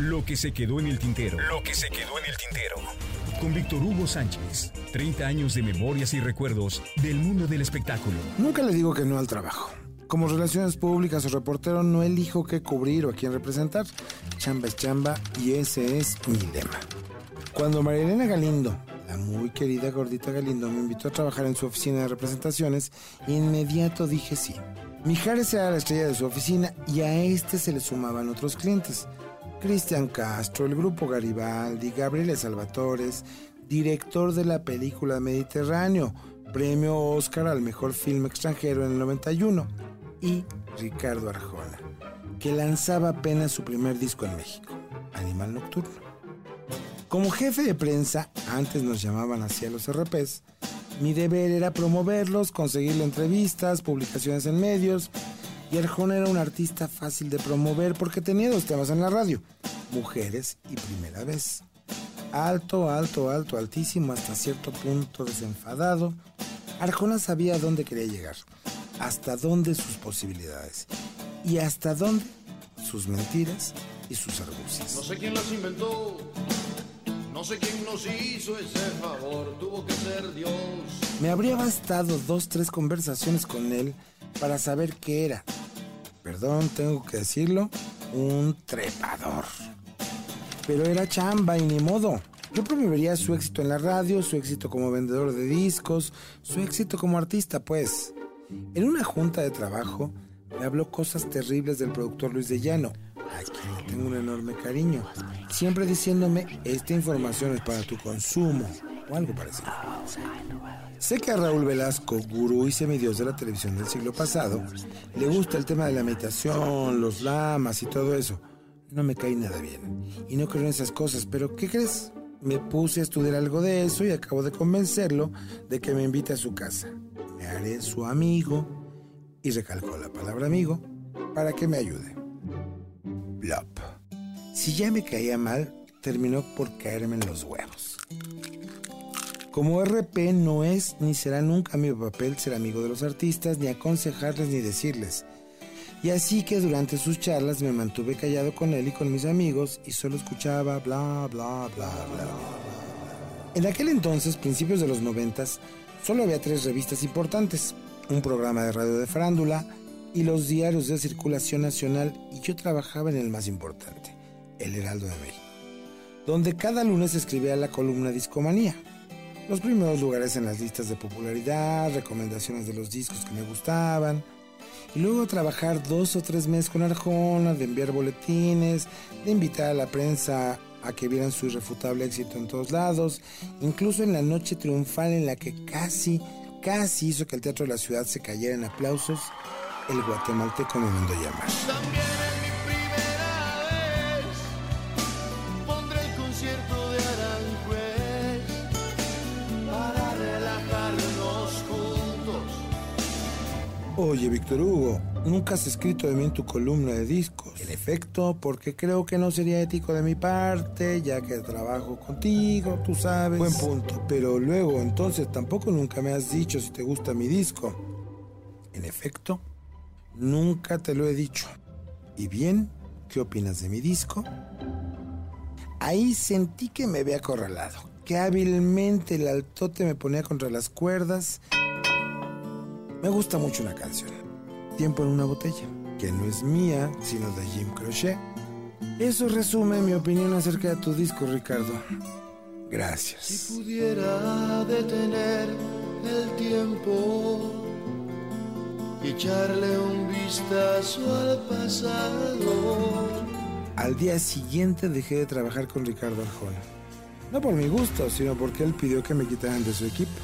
Lo que se quedó en el tintero. Lo que se quedó en el tintero. Con Víctor Hugo Sánchez. 30 años de memorias y recuerdos del mundo del espectáculo. Nunca le digo que no al trabajo. Como relaciones públicas o reportero no elijo qué cubrir o a quién representar. Chamba es chamba y ese es mi lema. Cuando Marilena Galindo, la muy querida gordita Galindo, me invitó a trabajar en su oficina de representaciones, inmediato dije sí. Mijares era la estrella de su oficina y a este se le sumaban otros clientes. Cristian Castro, el grupo Garibaldi, Gabriele Salvatores, director de la película Mediterráneo, premio Oscar al mejor film extranjero en el 91, y Ricardo Arjona, que lanzaba apenas su primer disco en México, Animal Nocturno. Como jefe de prensa, antes nos llamaban así a los RPs, mi deber era promoverlos, conseguirle entrevistas, publicaciones en medios. Y Arjona era un artista fácil de promover porque tenía dos temas en la radio, mujeres y primera vez. Alto, alto, alto, altísimo, hasta cierto punto desenfadado. Arjona sabía a dónde quería llegar, hasta dónde sus posibilidades y hasta dónde sus mentiras y sus argucias. No sé quién las inventó, no sé quién nos hizo ese favor, tuvo que ser Dios. Me habría bastado dos, tres conversaciones con él para saber qué era. Perdón, tengo que decirlo, un trepador. Pero era chamba y ni modo. Yo promovería su éxito en la radio, su éxito como vendedor de discos, su éxito como artista, pues. En una junta de trabajo me habló cosas terribles del productor Luis de Llano, a quien le tengo un enorme cariño, siempre diciéndome, esta información es para tu consumo, o algo parecido. Sé que a Raúl Velasco, gurú y semidios de la televisión del siglo pasado, le gusta el tema de la meditación, los lamas y todo eso. No me cae nada bien. Y no creo en esas cosas, pero ¿qué crees? Me puse a estudiar algo de eso y acabo de convencerlo de que me invite a su casa. Me haré su amigo, y recalcó la palabra amigo, para que me ayude. Blop. Si ya me caía mal, terminó por caerme en los huevos. Como RP no es ni será nunca mi papel ser amigo de los artistas, ni aconsejarles ni decirles. Y así que durante sus charlas me mantuve callado con él y con mis amigos y solo escuchaba bla bla bla bla. bla. En aquel entonces, principios de los noventas, solo había tres revistas importantes, un programa de radio de farándula y los diarios de circulación nacional y yo trabajaba en el más importante, El Heraldo de México, donde cada lunes escribía la columna Discomanía. Los primeros lugares en las listas de popularidad, recomendaciones de los discos que me gustaban, y luego trabajar dos o tres meses con Arjona, de enviar boletines, de invitar a la prensa a que vieran su irrefutable éxito en todos lados, incluso en la noche triunfal en la que casi, casi hizo que el teatro de la ciudad se cayera en aplausos, el guatemalteco me mandó llamar. Oye, Víctor Hugo, nunca has escrito de mí en tu columna de discos. En efecto, porque creo que no sería ético de mi parte, ya que trabajo contigo, tú sabes. Buen punto. Pero luego, entonces, tampoco nunca me has dicho si te gusta mi disco. En efecto, nunca te lo he dicho. ¿Y bien? ¿Qué opinas de mi disco? Ahí sentí que me había acorralado, que hábilmente el altote me ponía contra las cuerdas. Me gusta mucho una canción, Tiempo en una botella, que no es mía, sino de Jim Crochet. Eso resume mi opinión acerca de tu disco, Ricardo. Gracias. Si pudiera detener el tiempo y echarle un vistazo al pasado. Al día siguiente dejé de trabajar con Ricardo Arjona. No por mi gusto, sino porque él pidió que me quitaran de su equipo.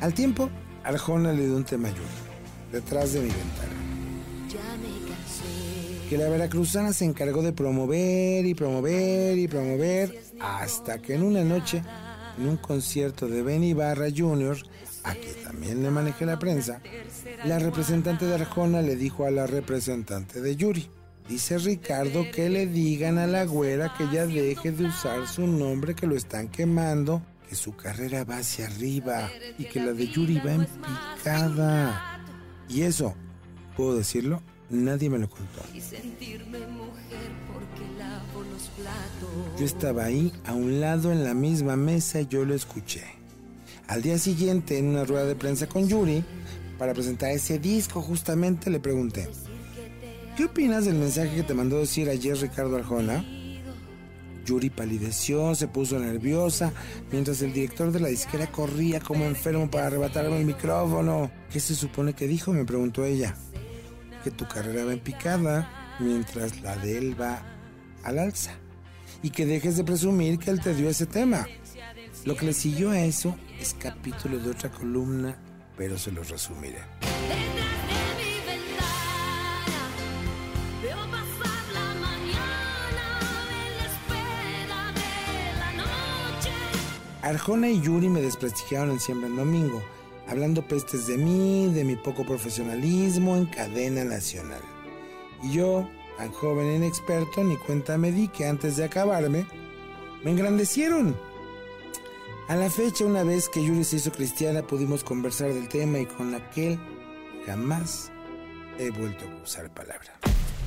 Al tiempo, Arjona le dio un tema a Yuri, detrás de mi ventana. Que la veracruzana se encargó de promover y promover y promover hasta que en una noche, en un concierto de Benny Barra Jr., a que también le manejé la prensa, la representante de Arjona le dijo a la representante de Yuri, dice Ricardo que le digan a la güera que ya deje de usar su nombre que lo están quemando, que su carrera va hacia arriba y que la de Yuri va en picada. Y eso, ¿puedo decirlo? Nadie me lo contó. Yo estaba ahí, a un lado en la misma mesa y yo lo escuché. Al día siguiente, en una rueda de prensa con Yuri, para presentar ese disco justamente, le pregunté, ¿qué opinas del mensaje que te mandó decir ayer Ricardo Arjona? Yuri palideció, se puso nerviosa, mientras el director de la disquera corría como enfermo para arrebatarme el micrófono. ¿Qué se supone que dijo? me preguntó ella. Que tu carrera va en picada, mientras la de él va al alza. Y que dejes de presumir que él te dio ese tema. Lo que le siguió a eso es capítulo de otra columna, pero se los resumiré. Arjona y Yuri me desprestigiaron en Siempre en Domingo, hablando pestes de mí, de mi poco profesionalismo en cadena nacional. Y yo, tan joven e inexperto, ni cuenta me di que antes de acabarme, me engrandecieron. A la fecha, una vez que Yuri se hizo cristiana, pudimos conversar del tema y con aquel jamás he vuelto a usar palabra.